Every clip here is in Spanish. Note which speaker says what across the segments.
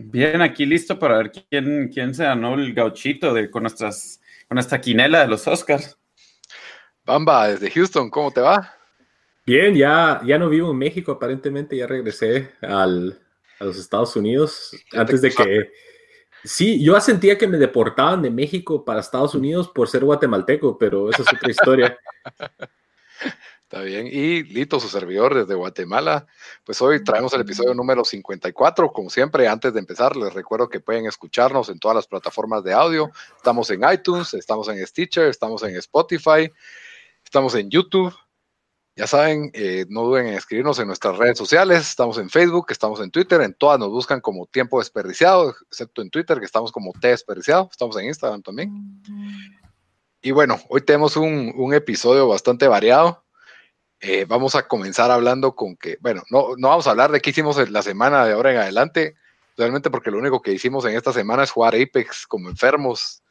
Speaker 1: Bien, aquí listo para ver quién, quién se ganó el gauchito de, con, nuestras, con nuestra quinela de los Oscars.
Speaker 2: Bamba, desde Houston, ¿cómo te va?
Speaker 3: Bien, ya, ya no vivo en México, aparentemente ya regresé al, a los Estados Unidos. Antes de que... Sí, yo sentía que me deportaban de México para Estados Unidos por ser guatemalteco, pero esa es otra historia.
Speaker 2: Está bien. Y Lito, su servidor desde Guatemala. Pues hoy traemos el episodio número 54. Como siempre, antes de empezar, les recuerdo que pueden escucharnos en todas las plataformas de audio. Estamos en iTunes, estamos en Stitcher, estamos en Spotify, estamos en YouTube. Ya saben, eh, no duden en escribirnos en nuestras redes sociales. Estamos en Facebook, estamos en Twitter. En todas nos buscan como Tiempo Desperdiciado, excepto en Twitter, que estamos como T Desperdiciado. Estamos en Instagram también. Y bueno, hoy tenemos un, un episodio bastante variado. Eh, vamos a comenzar hablando con que, bueno, no, no vamos a hablar de qué hicimos la semana de ahora en adelante, realmente porque lo único que hicimos en esta semana es jugar Apex como enfermos.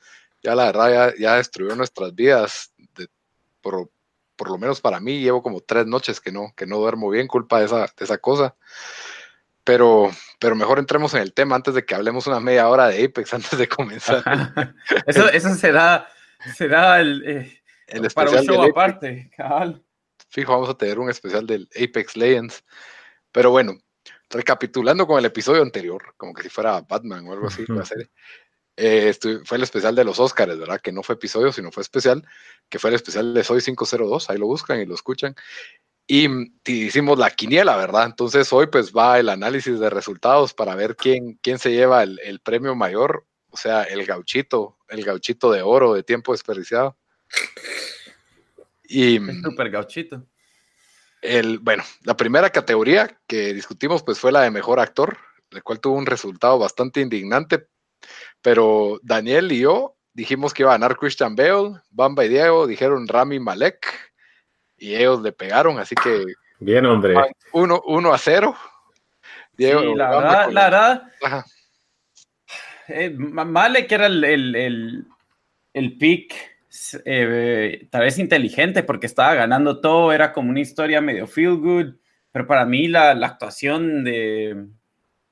Speaker 2: Ya la verdad ya, destruyó nuestras vidas, por, lo menos para mí, llevo como tres noches que no, que no duermo bien, culpa de esa, de esa cosa. Pero, pero mejor entremos en el tema antes de que hablemos una media hora de Apex antes de comenzar.
Speaker 1: eso, eso será, será el, eh, el para un show aparte, cabal
Speaker 2: fijo, vamos a tener un especial del Apex Legends. Pero bueno, recapitulando con el episodio anterior, como que si fuera Batman o algo así, la serie. Eh, fue el especial de los Oscars, ¿verdad? Que no fue episodio, sino fue especial, que fue el especial de Soy 502, ahí lo buscan y lo escuchan. Y, hicimos la quiniela, ¿verdad? Entonces hoy pues va el análisis de resultados para ver quién, quién se lleva el, el premio mayor, o sea, el gauchito, el gauchito de oro de tiempo desperdiciado.
Speaker 1: Y, Super gauchito.
Speaker 2: El, bueno, la primera categoría que discutimos pues fue la de mejor actor, el cual tuvo un resultado bastante indignante, pero Daniel y yo dijimos que iba a ganar Christian Bale, Bamba y Diego dijeron Rami Malek y ellos le pegaron, así que...
Speaker 3: Bien, hombre.
Speaker 2: Uno, uno a cero.
Speaker 1: Diego, la, verdad, la verdad, eh, Malek era el, el, el, el pick eh, tal vez inteligente porque estaba ganando todo, era como una historia medio feel good, pero para mí la, la actuación de,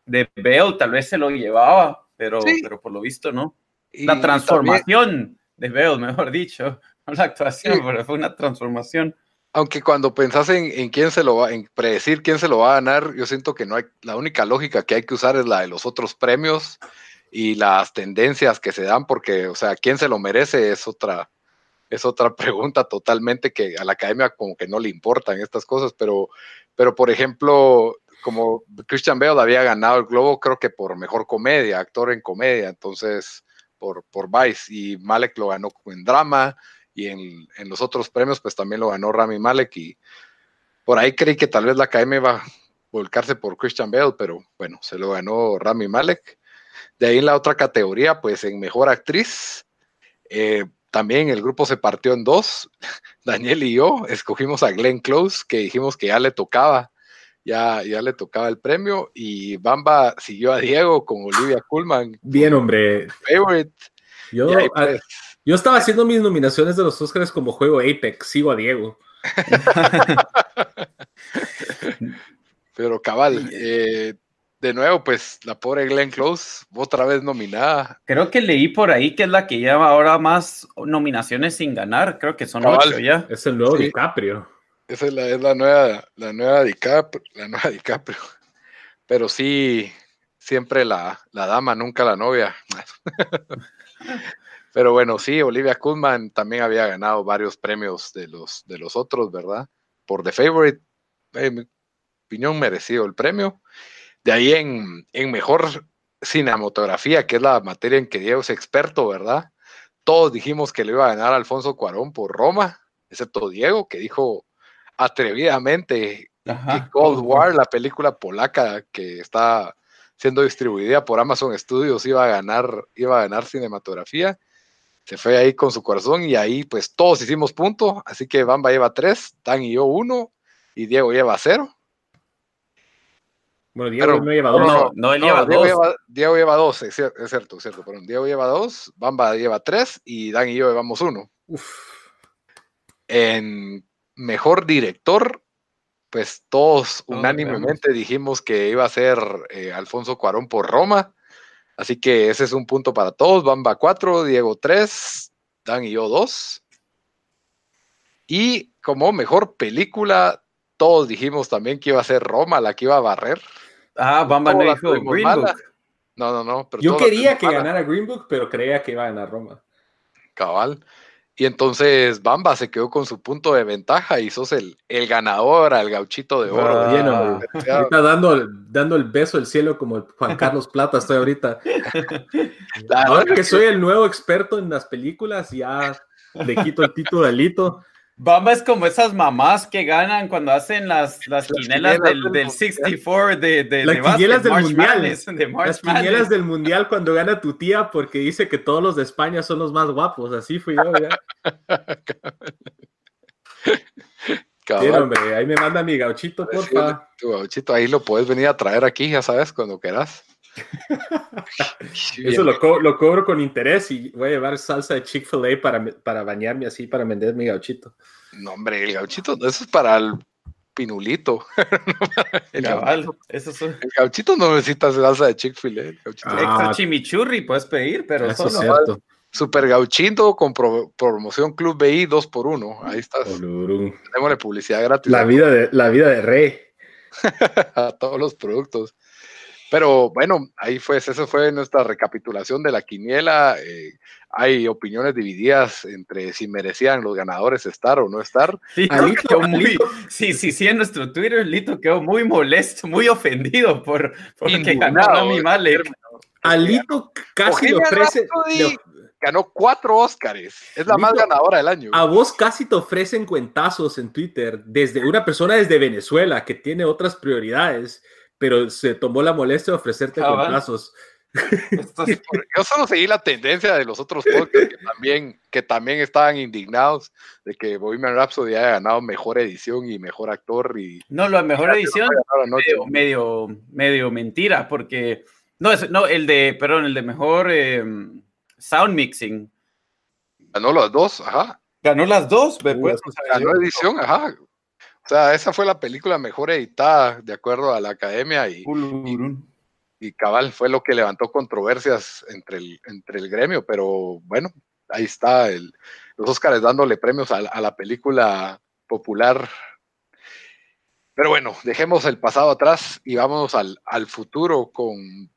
Speaker 1: de Bale tal vez se lo llevaba, pero, pero por lo visto no. la transformación de Bale, mejor dicho, no la actuación, pero fue una transformación.
Speaker 2: Aunque cuando pensás en, en, quién se lo va, en predecir quién se lo va a ganar, yo siento que no hay, la única lógica que hay que usar es la de los otros premios y las tendencias que se dan, porque, o sea, quién se lo merece es otra, es otra pregunta totalmente que a la academia como que no le importan estas cosas, pero, pero por ejemplo, como Christian Bale había ganado el Globo, creo que por mejor comedia, actor en comedia, entonces por, por Vice, y Malek lo ganó en drama, y en, en los otros premios, pues también lo ganó Rami Malek, y por ahí creí que tal vez la academia iba a volcarse por Christian Bale, pero bueno, se lo ganó Rami Malek. De ahí en la otra categoría, pues en Mejor Actriz, eh, también el grupo se partió en dos. Daniel y yo escogimos a Glenn Close, que dijimos que ya le tocaba, ya, ya le tocaba el premio, y Bamba siguió a Diego con Olivia Kuhlman.
Speaker 3: Bien, hombre. Yo, pues, yo estaba haciendo mis nominaciones de los Oscars como juego Apex, sigo a Diego.
Speaker 2: Pero cabal, eh, de nuevo, pues la pobre Glenn Close, otra vez nominada.
Speaker 1: Creo que leí por ahí que es la que lleva ahora más nominaciones sin ganar. Creo que son ocho ya.
Speaker 3: Es el nuevo DiCaprio.
Speaker 2: Esa es la, es la nueva, la nueva DiCaprio, la nueva DiCaprio. Pero sí, siempre la, la dama, nunca la novia. Pero bueno, sí, Olivia Colman también había ganado varios premios de los, de los otros, ¿verdad? Por The Favorite, en mi opinión, merecido el premio. De ahí en, en mejor cinematografía, que es la materia en que Diego es experto, ¿verdad? Todos dijimos que le iba a ganar Alfonso Cuarón por Roma, excepto Diego, que dijo atrevidamente que Cold War, la película polaca que está siendo distribuida por Amazon Studios, iba a ganar, iba a ganar cinematografía. Se fue ahí con su corazón y ahí pues todos hicimos punto, así que Bamba lleva tres, Dan y yo uno y Diego lleva cero.
Speaker 1: Bueno, Diego no lleva dos. No, no, él lleva
Speaker 2: Diego
Speaker 1: dos.
Speaker 2: Lleva, Diego lleva dos, es cierto, es cierto, perdón. Diego lleva dos, Bamba lleva tres y Dan y yo llevamos uno. En mejor director, pues todos unánimemente dijimos que iba a ser eh, Alfonso Cuarón por Roma. Así que ese es un punto para todos. Bamba cuatro, Diego tres, Dan y yo dos. Y como mejor película, todos dijimos también que iba a ser Roma la que iba a barrer.
Speaker 1: Ah, Bamba no dijo Green Book.
Speaker 2: No, no, no.
Speaker 3: Yo quería que ganara Green Book, pero creía que iba a ganar Roma.
Speaker 2: Cabal. Y entonces Bamba se quedó con su punto de ventaja y sos el, el ganador al gauchito de oro.
Speaker 3: Ah, lleno, ahorita dando, dando el beso del cielo como Juan Carlos Plata estoy ahorita. Ahora que soy el nuevo experto en las películas, ya le quito el título de Lito.
Speaker 1: Bamba es como esas mamás que ganan cuando hacen las, las, quinelas, del, del, 64 de, de,
Speaker 3: las quinielas del mundial. las quinielas del mundial cuando gana tu tía porque dice que todos los de España son los más guapos. Así fui yo, ¿verdad? Bien, hombre, ahí me manda mi gauchito, porfa.
Speaker 2: Tu gauchito, ahí lo puedes venir a traer aquí, ya sabes, cuando quieras.
Speaker 3: Eso lo, co lo, cobro con interés y voy a llevar salsa de Chick-fil-A para, para bañarme así, para vender mi gauchito.
Speaker 2: No, hombre, el gauchito, eso es para el pinulito.
Speaker 1: el, gauchito, eso es...
Speaker 2: el gauchito no necesita salsa de Chick-fil-A.
Speaker 1: Ah, Extra chimichurri puedes pedir, pero
Speaker 3: eso es cierto.
Speaker 2: Super gauchito con pro promoción Club BI 2 por 1 Ahí estás. Tenemos publicidad gratis.
Speaker 3: La vida de, la vida de rey.
Speaker 2: a todos los productos. Pero bueno, ahí fue, esa fue nuestra recapitulación de la quiniela. Eh, hay opiniones divididas entre si merecían los ganadores estar o no estar.
Speaker 1: Lito muy, sí, sí, sí, en nuestro Twitter Lito quedó muy molesto, muy ofendido por, que ganó a mi Malek.
Speaker 3: Alito casi le ofrece.
Speaker 2: ganó cuatro Óscares. Es la más ganadora del año.
Speaker 3: A vos casi te ofrecen cuentazos en Twitter desde una persona desde Venezuela que tiene otras prioridades pero se tomó la molestia de ofrecerte ah,
Speaker 2: Yo solo seguí la tendencia de los otros podcasts que también, que también estaban indignados de que Bohemian Rhapsody haya ganado mejor edición y mejor actor. Y,
Speaker 1: no, la mejor edición, medio, medio, medio, mentira, porque no, es, no, el de, perdón, el de mejor em, sound mixing.
Speaker 2: Ganó las dos, ajá.
Speaker 1: Ganó las dos,
Speaker 2: ganó edición, ajá. O sea, esa fue la película mejor editada, de acuerdo a la academia, y, y, cabal fue lo que levantó controversias entre el, entre el gremio, pero bueno, ahí está el, los Óscares dándole premios a, la película popular. Pero bueno, dejemos el pasado atrás y vamos al, al futuro con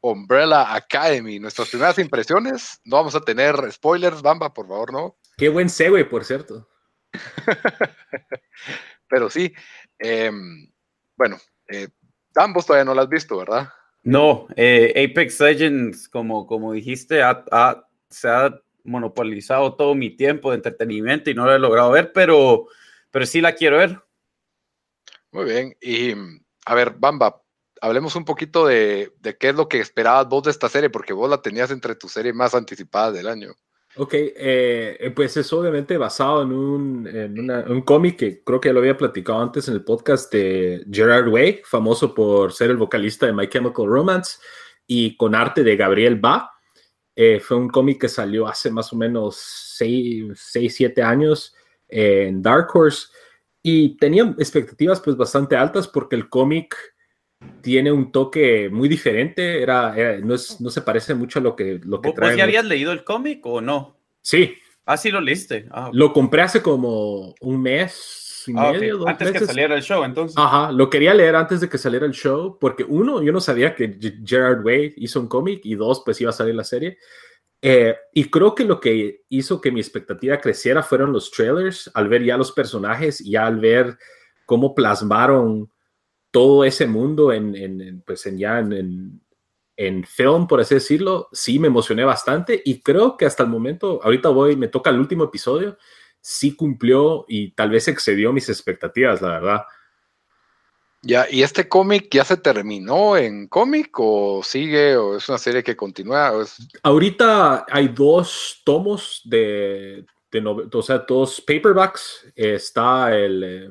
Speaker 2: Umbrella Academy. Nuestras primeras impresiones, no vamos a tener spoilers, Bamba, por favor, ¿no?
Speaker 3: Qué buen segue, por cierto.
Speaker 2: Pero sí, em, bueno, eh, ambos todavía no lo has visto, ¿verdad?
Speaker 1: No, eh, Apex Legends, como, como dijiste, se ha monopolizado todo mi tiempo de entretenimiento y no lo he logrado ver, pero, pero sí la quiero ver.
Speaker 2: Muy bien, y a ver, Bamba, hablemos un poquito de, de, qué es lo que esperabas vos de esta serie, porque vos la tenías entre tus series más anticipadas del año.
Speaker 3: Ok, eh, eh, pues es obviamente basado en un, en un cómic que creo que ya lo había platicado antes en el podcast de Gerard Way, famoso por ser el vocalista de My Chemical Romance y con arte de Gabriel Ba. Eh, fue un cómic que salió hace más o menos 6, 7 años en Dark Horse y tenía expectativas pues bastante altas porque el cómic tiene un toque muy diferente, era, no, es, no, se parece mucho a lo que, lo que
Speaker 1: trae. ¿Vos ya habías leído el cómic o no?
Speaker 3: Sí.
Speaker 1: Ah, sí lo leíste. Ah,
Speaker 3: lo compré hace como un mes y ah, medio, dos
Speaker 1: Antes que saliera el show, entonces.
Speaker 3: Ajá, lo quería leer antes de que saliera el show, porque uno, yo no sabía que Gerard Way hizo un cómic, y dos, pues iba a salir la serie. Eh, y creo que lo que hizo que mi expectativa creciera fueron los trailers, al ver ya los personajes y al ver cómo plasmaron todo ese mundo en, en pues en ya en, en, film, por así decirlo, sí me emocioné bastante y creo que hasta el momento, ahorita voy, me toca el último episodio, sí cumplió y tal vez excedió mis expectativas, la verdad.
Speaker 2: Ya, ¿y este cómic ya se terminó en cómic o sigue o es una serie que continúa?
Speaker 3: Ahorita hay dos tomos de, de o sea, dos paperbacks. Está el, eh,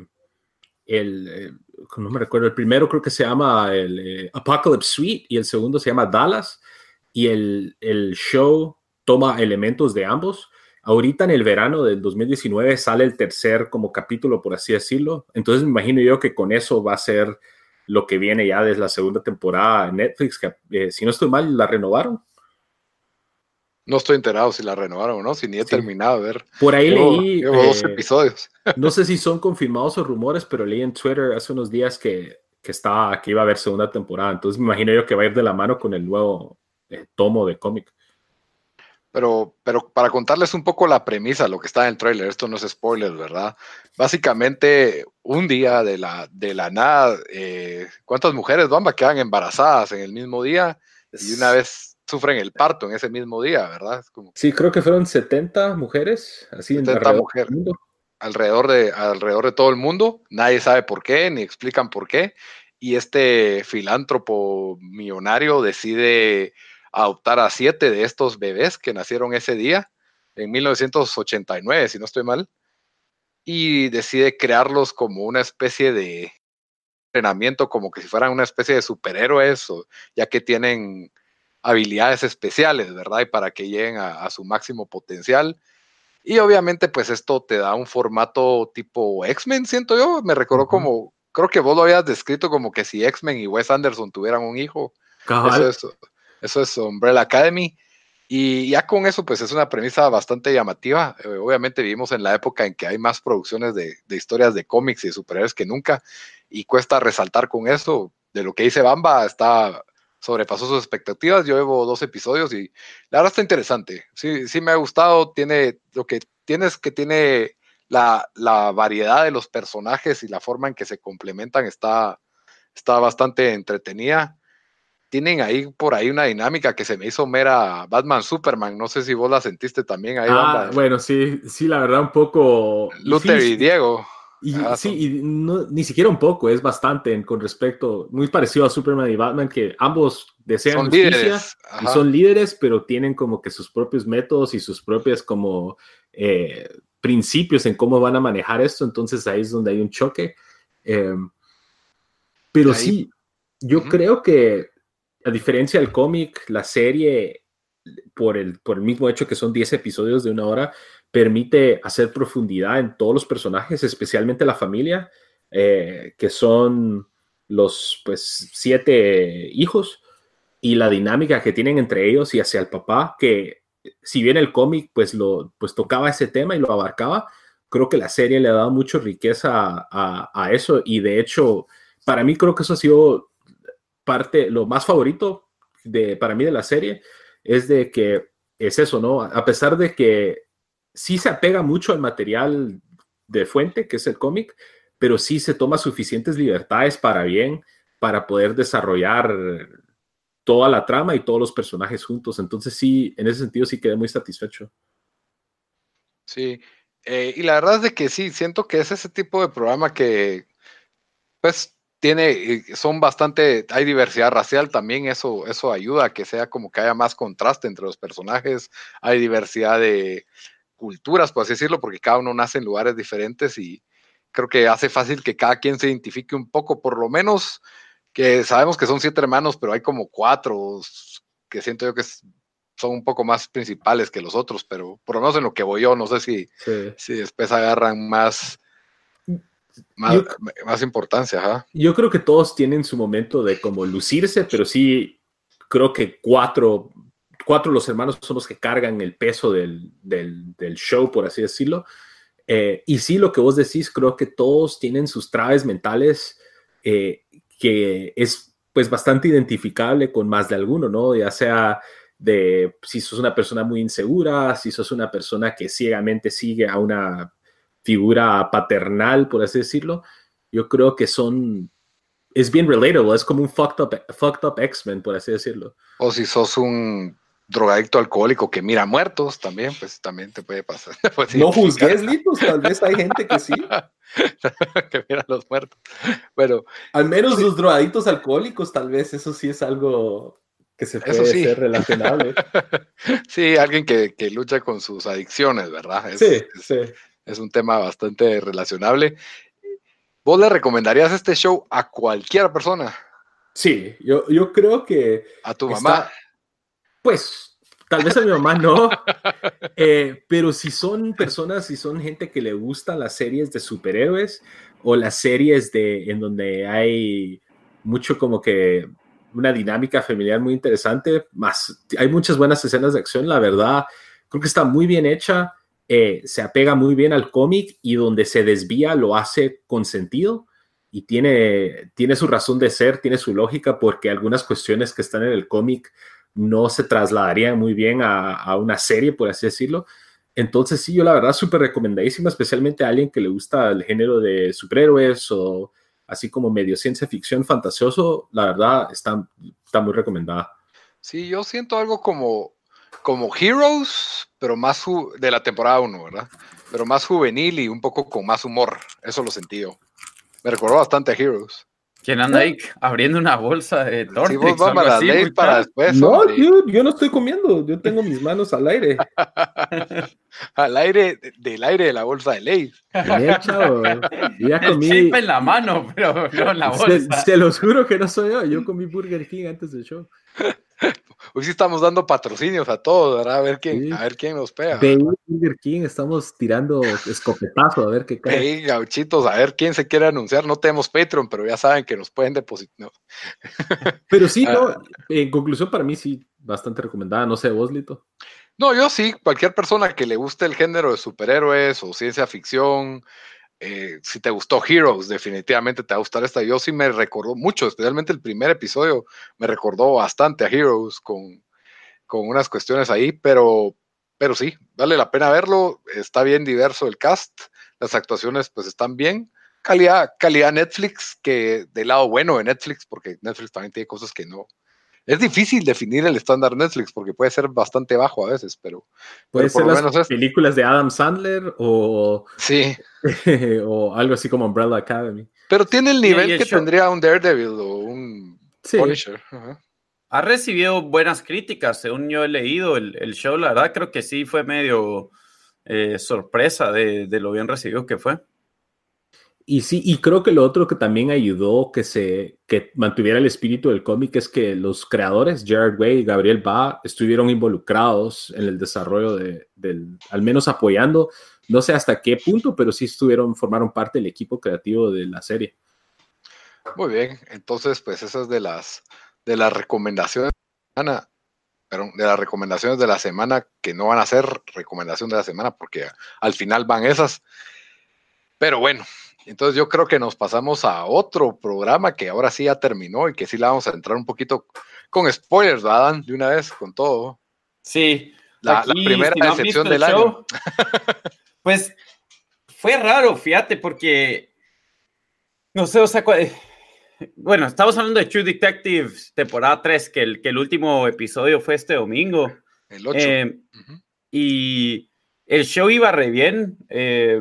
Speaker 3: el, eh, no me recuerdo, el primero creo que se llama el eh, Apocalypse Suite y el segundo se llama Dallas y el, el show toma elementos de ambos. Ahorita en el verano del 2019 sale el tercer como capítulo, por así decirlo. Entonces me imagino yo que con eso va a ser lo que viene ya desde la segunda temporada en Netflix, que eh, si no estoy mal, la renovaron.
Speaker 2: No estoy enterado si la renovaron o no, si ni he terminado de ver.
Speaker 3: Por ahí leí.
Speaker 2: dos eh, episodios.
Speaker 3: no sé si son confirmados o rumores, pero leí en Twitter hace unos días que, que, está, que iba a haber segunda temporada. Entonces me imagino yo que va a ir de la mano con el nuevo eh, tomo de cómic.
Speaker 2: Pero, pero para contarles un poco la premisa, lo que está en el tráiler, esto no es spoiler, ¿verdad? Básicamente, un día de la, de la nada, eh, ¿cuántas mujeres, Bamba, quedan embarazadas en el mismo día? Y una vez sufren el parto en ese mismo día, ¿verdad?
Speaker 3: como... Sí, creo que fueron 70 mujeres, así
Speaker 2: 70 mujeres. Alrededor de, alrededor de todo el mundo, nadie sabe por qué, ni explican por qué, y este filántropo millonario decide adoptar a siete de estos bebés que nacieron ese día, en 1989, si no estoy mal, y decide crearlos como una especie de entrenamiento, como que si fueran una especie de superhéroes, ya que tienen habilidades especiales, ¿verdad? Y para que lleguen a, su máximo potencial. Y obviamente, pues esto te da un formato tipo X-Men, siento yo. Me recordó como, creo que vos lo habías descrito como que si X-Men y Wes Anderson tuvieran un hijo. Eso eso es Umbrella Academy. Y ya con eso, pues es una premisa bastante llamativa. Eh, obviamente vivimos en la época en que hay más producciones de, historias de cómics y superhéroes que nunca. Y cuesta resaltar con eso. De lo que dice Bamba, está sobrepasó sus expectativas. Yo llevo dos episodios y la verdad está interesante. Sí, sí me ha gustado. Tiene lo que tiene es que tiene la, la variedad de los personajes y la forma en que se complementan está, está bastante entretenida tienen ahí por ahí una dinámica que se me hizo mera Batman Superman. No sé si vos la sentiste también ahí.
Speaker 3: Ah, bueno, sí, sí, la verdad, un poco.
Speaker 2: Luther y Diego.
Speaker 3: Y, sí, y ni siquiera un poco, es bastante con respecto, muy parecido a Superman y Batman, que ambos desean son justicia y son líderes, pero tienen como que sus propios métodos y sus propias como eh, principios en cómo van a manejar esto, entonces ahí es donde hay un choque. Em, pero sí, yo creo que a diferencia del cómic, la serie, por el, por el mismo hecho que son 10 episodios de una hora, permite hacer profundidad en todos los personajes, especialmente la familia, eh, que son los pues siete hijos y la dinámica que tienen entre ellos y hacia el papá, que si bien el cómic pues pues tocaba ese tema y lo abarcaba, creo que la serie le ha dado mucha riqueza a, a eso y de hecho para mí creo que eso ha sido parte, lo más favorito de, para mí de la serie es de que es eso, ¿no? A pesar de que sí se apega mucho al material de fuente, que es el cómic, pero sí se toma suficientes libertades para bien, para poder desarrollar toda la trama y todos los personajes juntos. Entonces sí, en ese sentido sí quedé muy satisfecho.
Speaker 2: Sí, eh, y la verdad es que sí, siento que es ese tipo de programa que, pues, tiene, son bastante, hay diversidad racial también, eso, eso ayuda a que sea como que haya más contraste entre los personajes, hay diversidad de culturas, por así decirlo, porque cada uno nace en lugares diferentes y creo que hace fácil que cada quien se identifique un poco, por lo menos que sabemos que son siete hermanos, pero hay como cuatro que siento yo que son un poco más principales que los otros, pero por lo menos en lo que voy yo, no sé si, si después agarran más más, importancia,
Speaker 3: Yo creo que todos tienen su momento de como lucirse, pero sí creo que cuatro, cuatro de los hermanos son los que cargan el peso del, show, por así decirlo. Eh, y sí, lo que vos decís, creo que todos tienen sus traves mentales eh, que es pues bastante identificable con más de alguno, ¿no? Ya sea de si sos una persona muy insegura, si sos una persona que ciegamente sigue a una figura paternal, por así decirlo, yo creo que son, es bien relatable, es como un fucked up, fucked up X-Men, por así decirlo.
Speaker 2: O si sos un drogadicto alcohólico que mira muertos también, pues también te puede pasar.
Speaker 3: Pues no juzgues, Litos, tal vez hay gente que sí.
Speaker 2: que mira los muertos. Bueno.
Speaker 3: Al menos los drogadictos alcohólicos, tal vez, eso sí es algo que se puede ser relacionable.
Speaker 2: sí, alguien que, que, lucha con sus adicciones, ¿verdad?
Speaker 3: Es, sí, sí.
Speaker 2: Es un tema bastante relacionable. ¿Vos le recomendarías este show a cualquier persona?
Speaker 3: Sí, yo, yo creo que...
Speaker 2: A tu mamá.
Speaker 3: Pues tal vez a mi mamá no, eh, pero si son personas, si son gente que le gustan las series de superhéroes o las series de, en donde hay mucho como que una dinámica familiar muy interesante, más hay muchas buenas escenas de acción, la verdad, creo que está muy bien hecha, eh, se apega muy bien al cómic y donde se desvía lo hace con sentido y tiene, tiene su razón de ser, tiene su lógica porque algunas cuestiones que están en el cómic no se trasladaría muy bien a, una serie, por así decirlo. Entonces, sí, yo la verdad súper recomendadísima, especialmente a alguien que le gusta el género de superhéroes o así como medio ciencia ficción fantasioso, la verdad está, está muy recomendada.
Speaker 2: Sí, yo siento algo como, como Heroes, pero más de la temporada 1, ¿verdad? Pero más juvenil y un poco con más humor. Eso lo sentí yo. Me recordó bastante a Heroes.
Speaker 1: ¿Quién anda ahí abriendo una bolsa de tortas?
Speaker 2: para después.
Speaker 3: No, yo no estoy comiendo, yo tengo mis manos al aire.
Speaker 2: al aire, del aire de la bolsa de ley.
Speaker 1: Ya comí. El en la mano, pero no en la bolsa.
Speaker 3: Se, los juro que no soy yo, yo comí Burger King antes del show.
Speaker 2: Hoy sí estamos dando patrocinios a todos, ¿verdad? A ver quién, a ver quién nos pega.
Speaker 3: Burger King, estamos tirando escopetazo, a ver qué cae.
Speaker 2: Hey, gauchitos, a ver quién se quiere anunciar. No tenemos Patreon, pero ya saben que nos pueden depositar.
Speaker 3: Pero sí, no, ah. en conclusión, para mí sí, bastante recomendada. No sé, vos, Lito.
Speaker 2: No, yo sí, cualquier persona que le guste el género de superhéroes o ciencia ficción, eh, si te gustó Heroes, definitivamente te va a gustar esta. Yo sí me recordó mucho, especialmente el primer episodio, me recordó bastante a Heroes con, con unas cuestiones ahí, pero, pero sí, vale la pena verlo. Está bien diverso el cast, las actuaciones pues están bien. Calidad, calidad Netflix, que del lado bueno de Netflix, porque Netflix también tiene cosas que no, es difícil definir el estándar Netflix porque puede ser bastante bajo a veces, pero.
Speaker 3: Puede ser las películas de Adam Sandler o.
Speaker 2: Sí.
Speaker 3: o algo así como Umbrella Academy.
Speaker 2: Pero tiene el nivel que tendría un Daredevil o un Punisher.
Speaker 1: Ha recibido buenas críticas, según yo he leído el, show. La verdad, creo que sí fue medio eh, sorpresa de, de lo bien recibido que fue.
Speaker 3: Y sí, y creo que lo otro que también ayudó que se que mantuviera el espíritu del cómic es que los creadores, Jared Way y Gabriel Ba, estuvieron involucrados en el desarrollo de, del, al menos apoyando, no sé hasta qué punto, pero sí estuvieron, formaron parte del equipo creativo de la serie.
Speaker 2: Muy bien, entonces, pues esas de las de las recomendaciones de la semana, de las recomendaciones de la semana que no van a ser recomendación de la semana porque al final van esas. Pero bueno, entonces yo creo que nos pasamos a otro programa que ahora sí ya terminó y que sí le vamos a entrar un poquito con spoilers, ¿verdad? De una vez, con todo.
Speaker 1: Sí.
Speaker 2: La, primera decepción del año.
Speaker 1: pues fue raro, fíjate, porque no sé, o sea, bueno, estamos hablando de True Detective temporada 3, que el, que el último episodio fue este domingo.
Speaker 2: El 8. Eh,
Speaker 1: y el show iba re bien. Eh,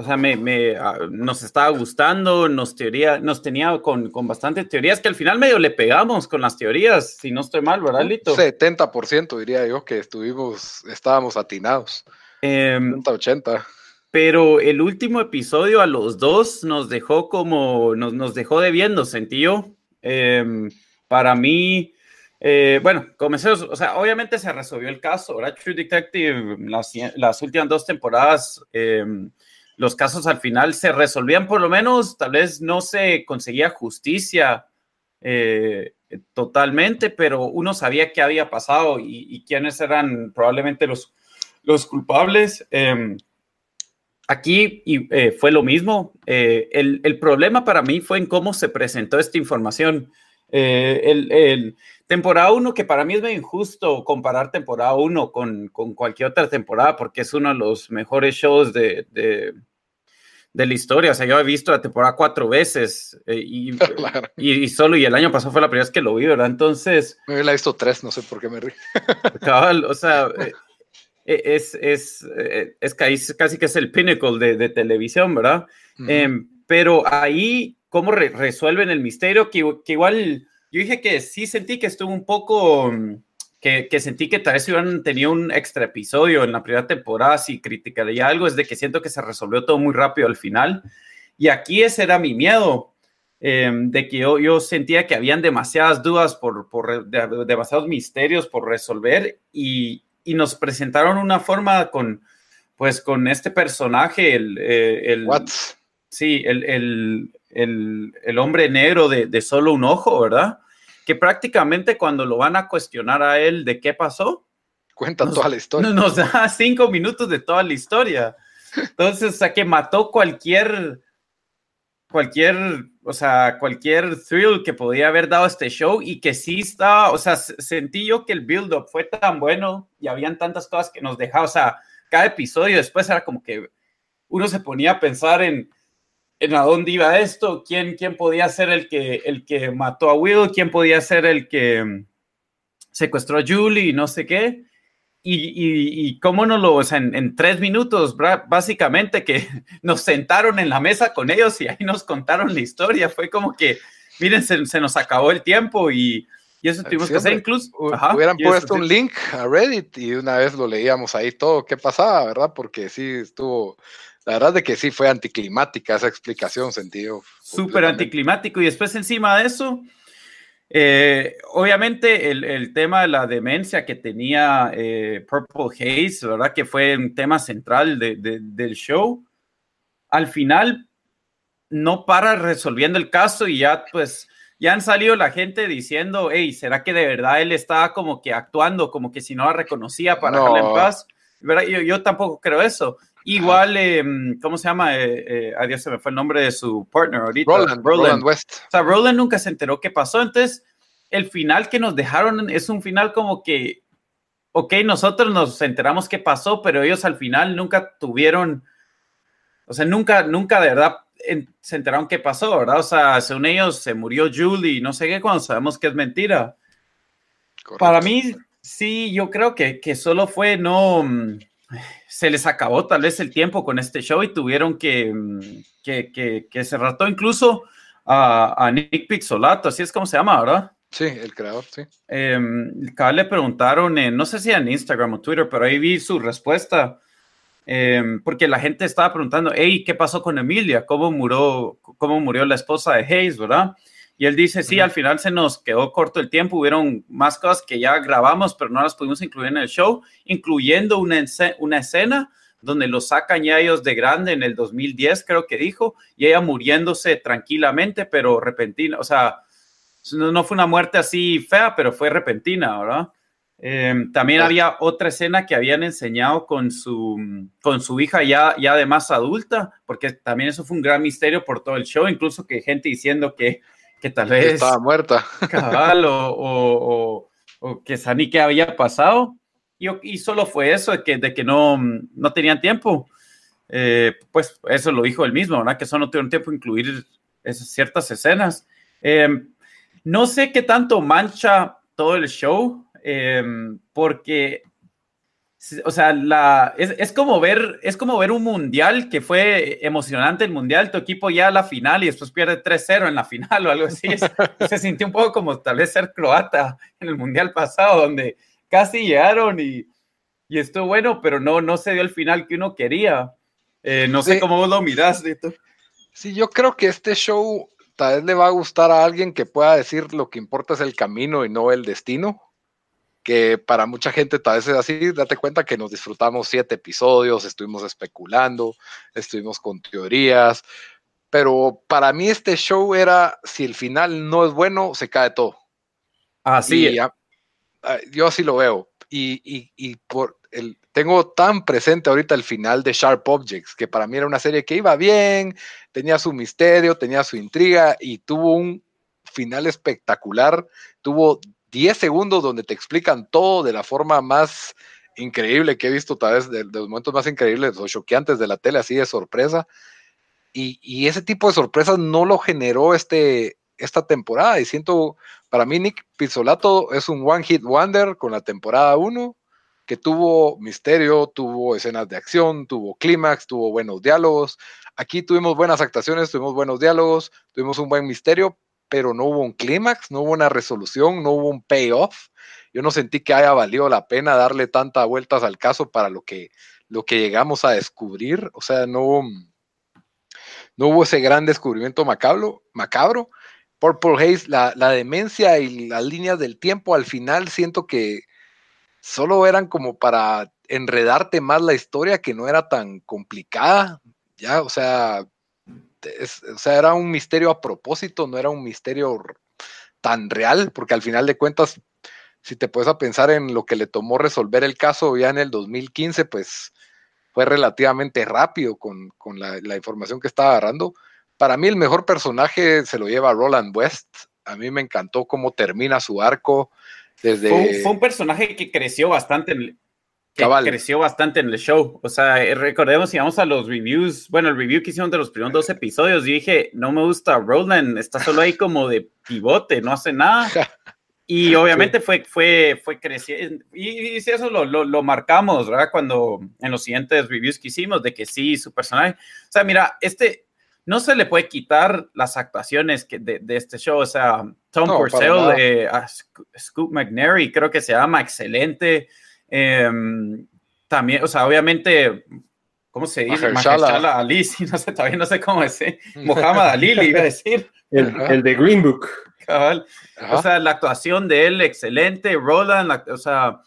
Speaker 1: o sea, me, me, ah, nos estaba gustando, nos, teoría, nos tenía con, con bastantes teorías que al final medio le pegamos con las teorías, si no estoy mal, ¿verdad, Lito?
Speaker 2: 70% diría yo que estuvimos, estábamos atinados.
Speaker 1: Eh,
Speaker 2: 80.
Speaker 1: Pero el último episodio a los dos nos dejó como, nos, nos dejó debiendo, sentí yo. Em, para mí, eh, bueno, comencé, o sea, obviamente se resolvió el caso, ¿verdad? True Detective, las, las últimas dos temporadas, eh, los casos al final se resolvían, por lo menos tal vez no se conseguía justicia eh, totalmente, pero uno sabía qué había pasado y, quiénes eran probablemente los, los culpables. Em, aquí eh, fue lo mismo. Eh, el, el, problema para mí fue en cómo se presentó esta información. El, el, temporada 1, que para mí es muy injusto comparar temporada 1 con, con, cualquier otra temporada, porque es uno de los mejores shows de, de la historia. O sea, yo he visto la temporada cuatro veces y, y, solo, y el año pasado fue la primera vez que lo vi, ¿verdad? Entonces...
Speaker 2: Me la he visto tres, no sé por qué me río.
Speaker 1: Cabal, o sea e, es, es, e, es, casi, que es el pinnacle de, televisión, ¿verdad? Em, pero ahí, ¿cómo resuelven el misterio? Que, que, igual yo dije que sí sentí que estuvo un poco, mm, que, que, sentí que tal vez hubieran tenido un extra episodio en la primera temporada, si criticaría algo, es de que siento que se resolvió todo muy rápido al final. Y aquí ese era mi miedo. Em, de que yo, yo, sentía que habían demasiadas dudas por, por demasiados misterios por resolver y, y nos presentaron una forma con, pues, con este personaje, el, eh, el sí, el, el, el, hombre negro de, de, solo un ojo, ¿verdad? Que prácticamente cuando lo van a cuestionar a él de qué pasó,
Speaker 2: cuenta toda la historia.
Speaker 1: Nos da cinco minutos de toda la historia. Entonces, o sea, que mató cualquier, cualquier o sea, cualquier thrill que podía haber dado este show y que sí estaba, o sea, sentí yo que el build-up fue tan bueno y habían tantas cosas que nos dejaba, o sea, cada episodio después era como que uno se ponía a pensar en, en a dónde iba esto, quién, quién podía ser el que, el que mató a Will, quién podía ser el que mm, secuestró a Julie, no sé qué. Y, y, cómo no lo, o sea, en, tres minutos, básicamente que nos sentaron en la mesa con ellos y ahí nos contaron la historia. Fue como que, miren, se, nos acabó el tiempo y, y eso tuvimos que hacer incluso.
Speaker 2: hubieran puesto un link a Reddit y una vez lo leíamos ahí todo, qué pasaba, ¿verdad? Porque sí estuvo, la verdad de que sí fue anticlimática esa explicación, sentido.
Speaker 1: Súper anticlimático y después encima de eso eh, obviamente el, tema de la demencia que tenía eh, Purple Haze, ¿verdad? Que fue un tema central del show. Al final no para resolviendo el caso y ya pues ya han salido la gente diciendo, hey, ¿será que de verdad él estaba como que actuando, como que si no la reconocía para darle en paz? Yo, tampoco creo eso. Igual, em, ¿cómo se llama? Eh, adiós, se me fue el nombre de su partner ahorita.
Speaker 2: Roland, West.
Speaker 1: O sea, Roland nunca se enteró qué pasó. Entonces, el final que nos dejaron es un final como que, ok, nosotros nos enteramos qué pasó, pero ellos al final nunca tuvieron, o sea, nunca, nunca de verdad se enteraron qué pasó, ¿verdad? O sea, según ellos se murió Julie, no sé qué, cuando sabemos que es mentira. Para mí, sí, yo creo que, que solo fue no se les acabó tal vez el tiempo con este show y tuvieron que, mm, que, que, que cerrar todo, incluso a, a, Nick Pixolato, así es como se llama, ¿verdad?
Speaker 2: Sí, el creador, sí.
Speaker 1: Eh, le preguntaron, en, no sé si en Instagram o Twitter, pero ahí vi su respuesta, em, porque la gente estaba preguntando, hey, ¿qué pasó con Emilia? ¿Cómo murió, cómo murió la esposa de Hayes, verdad? Y él dice, sí, al final se nos quedó corto el tiempo, hubieron más cosas que ya grabamos, pero no las pudimos incluir en el show, incluyendo una, una escena donde lo sacan ya ellos de grande en el 2010, creo que dijo, y ella muriéndose tranquilamente, pero repentina, o sea, no, fue una muerte así fea, pero fue repentina, ¿verdad? Em, también había otra escena que habían enseñado con su, con su hija ya, ya de más adulta, porque también eso fue un gran misterio por todo el show, incluso que gente diciendo que, que tal vez...
Speaker 2: estaba muerta.
Speaker 1: Cabal, o, o, o, que Sani que había pasado. Y, y, solo fue eso, de que, de que no, no tenían tiempo. Eh, pues eso lo dijo él mismo, ¿verdad? Que solo no tuvieron tiempo de incluir esas ciertas escenas. Eh, no sé qué tanto mancha todo el show, em, porque, o sea, la, es, como ver, es como ver un mundial que fue emocionante el mundial, tu equipo ya a la final y después pierde 3-0 en la final o algo así. se sintió un poco como tal vez ser croata en el mundial pasado, donde casi llegaron y, y estuvo bueno, pero no, no se dio el final que uno quería. Eh, no sé cómo vos lo mirás, Dito.
Speaker 2: Sí, yo creo que este show tal vez le va a gustar a alguien que pueda decir lo que importa es el camino y no el destino. Que para mucha gente tal vez es así, date cuenta que nos disfrutamos siete episodios, estuvimos especulando, estuvimos con teorías, pero para mí este show era, si el final no es bueno, se cae todo.
Speaker 1: Así
Speaker 2: ah, yo así lo veo. Y, y, y por el, tengo tan presente ahorita el final de Sharp Objects, que para mí era una serie que iba bien, tenía su misterio, tenía su intriga y tuvo un final espectacular. Tuvo 10 segundos donde te explican todo de la forma más increíble que he visto, tal vez de, los momentos más increíbles o choqueantes de la tele, así de sorpresa. Y, ese tipo de sorpresas no lo generó este, esta temporada. Y siento, para mí, Nick Pizzolato es un one hit wonder con la temporada 1, que tuvo misterio, tuvo escenas de acción, tuvo clímax, tuvo buenos diálogos. Aquí tuvimos buenas actuaciones, tuvimos buenos diálogos, tuvimos un buen misterio, pero no hubo un clímax, no hubo una resolución, no hubo un payoff. Yo no sentí que haya valido la pena darle tantas vueltas al caso para lo que, lo que llegamos a descubrir. O sea, no, no hubo ese gran descubrimiento macabro. macabro. Purple Haze, la, la demencia y las líneas del tiempo al final siento que solo eran como para enredarte más la historia que no era tan complicada. Ya, o sea, o sea, era un misterio a propósito, no era un misterio tan real, porque al final de cuentas, si te puedes a pensar en lo que le tomó resolver el caso ya en el 2015, pues fue relativamente rápido con, la, información que estaba agarrando. Para mí el mejor personaje se lo lleva Roland West. A mí me encantó cómo termina su arco. Desde...
Speaker 1: Fue, un personaje que creció bastante creció bastante en el show. O sea, eh, recordemos si vamos a los reviews, bueno, el review que hicieron de los primeros dos episodios, yo dije, no me gusta Roland, está solo ahí como de pivote, no hace nada. Y obviamente fue, fue, fue creciendo. Y, si eso lo, lo, marcamos, ¿verdad? Cuando en los siguientes reviews que hicimos, de que sí, su personaje. O sea, mira, este no se le puede quitar las actuaciones que de, de este show. O sea, Tom no, Purcell, de Scoop McNary, creo que se llama excelente. Em, también, o sea, obviamente, ¿cómo se dice? Mahershala Ali, sí, no sé, todavía no sé cómo es. Muhammad Ali, le iba a decir.
Speaker 3: El, de Green Book.
Speaker 1: O sea, la actuación de él, excelente. Roland, o sea,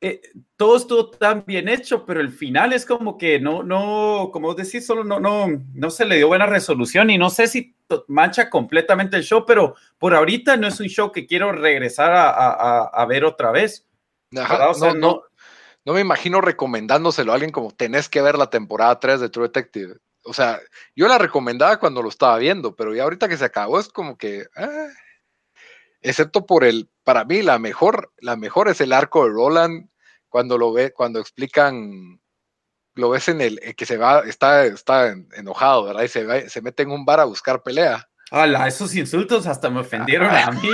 Speaker 1: eh, todo estuvo tan bien hecho, pero el final es como que no, no, como decís, solo no, no, no se le dio buena resolución y no sé si mancha completamente el show, pero por ahorita no es un show que quiero regresar a, a, a ver otra vez
Speaker 2: no, no, me imagino recomendándoselo a alguien como tenés que ver la temporada 3 de True Detective. O sea, yo la recomendaba cuando lo estaba viendo, pero ya ahorita que se acabó es como que. Ah, excepto por el. Para mí, la mejor, la mejor es el arco de Roland cuando lo ve, cuando explican. Lo ves en el que se va, está, está enojado, ¿verdad? Y se, se mete en un bar a buscar pelea.
Speaker 1: Hola, esos insultos hasta me ofendieron a mí.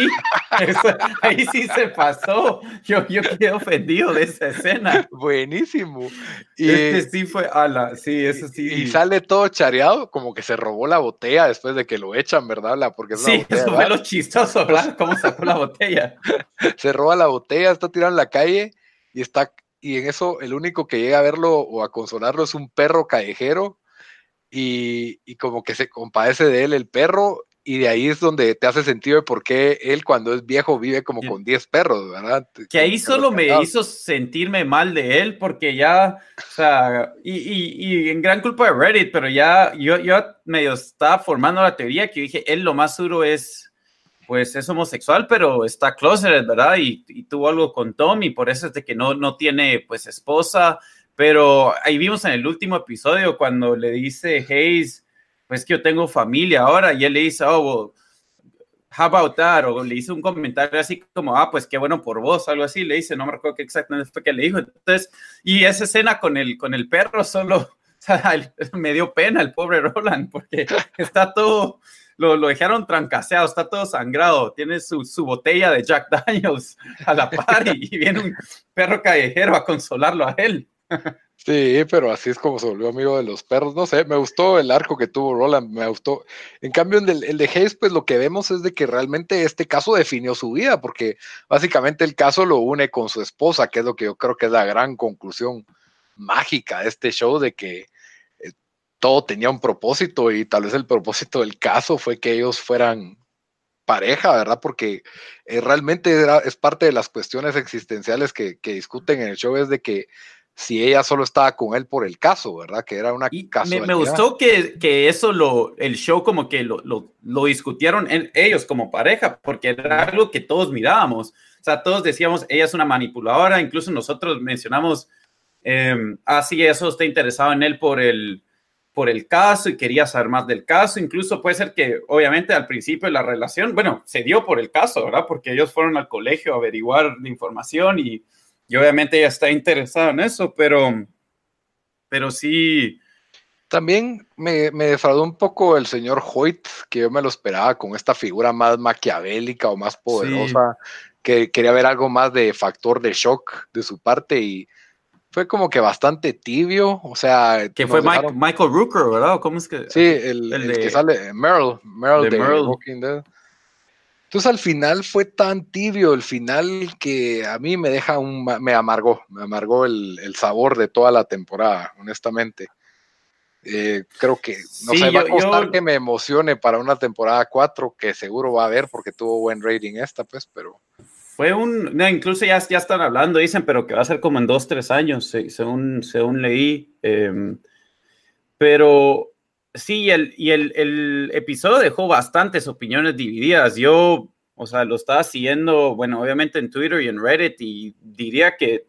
Speaker 1: ahí sí se pasó. Yo, yo quedé ofendido de esa escena.
Speaker 2: Buenísimo.
Speaker 1: Y este sí fue, ala, sí, eso sí.
Speaker 2: Y sale todo chareado, como que se robó la botella después de que lo echan, ¿verdad? La, porque
Speaker 1: sí, eso fue lo chistoso, ¿verdad? ¿Cómo sacó la botella?
Speaker 2: se roba la botella, está tirado en la calle y está, y en eso el único que llega a verlo o a consolarlo es un perro callejero y, como que se compadece de él el perro y de ahí es donde te hace sentido de por qué él cuando es viejo vive como con 10 perros, ¿verdad?
Speaker 1: Que ahí solo me hizo sentirme mal de él porque ya, o sea, y, y, en gran culpa de Reddit, pero ya yo, yo medio estaba formando la teoría que dije, él lo más duro es, pues es homosexual, pero está closeted, ¿verdad? Y, y, tuvo algo con Tom y por eso es de que no, no tiene pues esposa pero ahí vimos en el último episodio cuando le dice Hayes, pues que yo tengo familia ahora, y él le dice, oh, well, how about that? O le hizo un comentario así como, ah, pues qué bueno por vos, algo así, le dice, no me recuerdo qué exactamente fue que le dijo. Entonces, y esa escena con el, con el perro solo, me dio pena el pobre Roland, porque está todo, lo, lo dejaron trancaseado, está todo sangrado, tiene su, su, botella de Jack Daniels a la par y viene un perro callejero a consolarlo a él.
Speaker 2: Sí, pero así es como se volvió amigo de los perros. No sé, me gustó el arco que tuvo Roland, me gustó. En cambio, de, el de Hayes, pues lo que vemos es de que realmente este caso definió su vida, porque básicamente el caso lo une con su esposa, que es lo que yo creo que es la gran conclusión mágica de este show, de que eh, todo tenía un propósito y tal vez el propósito del caso fue que ellos fueran pareja, ¿verdad? Porque eh, realmente es parte de las cuestiones existenciales que discuten en el show, es de que si ella solo estaba con él por el caso, ¿verdad? Que era una
Speaker 1: Me, me, gustó que, que, eso lo, el show como que lo, lo, lo discutieron en, ellos como pareja, porque era algo que todos mirábamos. O sea, todos decíamos, ella es una manipuladora, incluso nosotros mencionamos, eh, ah, sí, eso está interesado en él por el, por el caso y quería saber más del caso. Incluso puede ser que, obviamente, al principio de la relación, bueno, se dio por el caso, ¿verdad? Porque ellos fueron al colegio a averiguar la información y y obviamente ella está interesada en eso, pero, pero sí.
Speaker 2: También me, me, defraudó un poco el señor Hoyt, que yo me lo esperaba con esta figura más maquiavélica o más poderosa, que quería ver algo más de factor de shock de su parte y fue como que bastante tibio, o sea...
Speaker 1: Que fue Michael Rooker, ¿verdad? ¿Cómo es que...?
Speaker 2: Sí, el, el, que sale, Meryl, Meryl de, de Walking Dead. Entonces al final fue tan tibio el final que a mí me deja un, me amargó, me amargó el, sabor de toda la temporada, honestamente. Eh, creo que no sé, va a costar que me emocione para una temporada 4 que seguro va a haber porque tuvo buen rating esta, pues, pero.
Speaker 1: Fue un, no, incluso ya, ya están hablando, dicen, pero que va a ser como en dos, tres años, según, según leí. Em, pero Sí, el, y el, el, episodio dejó bastantes opiniones divididas. Yo, o sea, lo estaba siguiendo, bueno, obviamente en Twitter y en Reddit, y diría que